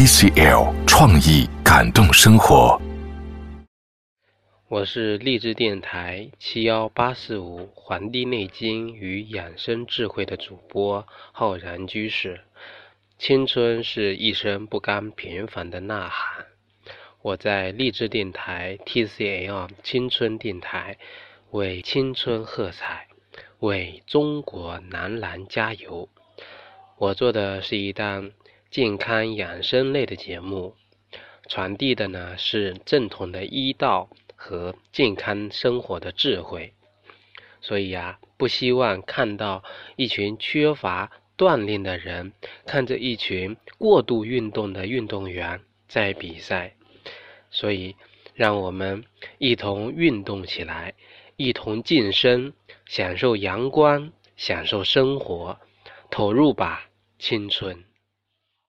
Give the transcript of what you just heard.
TCL 创意感动生活。我是励志电台七幺八四五《黄帝内经与养生智慧》的主播浩然居士。青春是一生不甘平凡的呐喊。我在励志电台 TCL 青春电台为青春喝彩，为中国男篮加油。我做的是一档健康养生类的节目，传递的呢是正统的医道。和健康生活的智慧，所以呀，不希望看到一群缺乏锻炼的人，看着一群过度运动的运动员在比赛。所以，让我们一同运动起来，一同晋升，享受阳光，享受生活，投入吧，青春。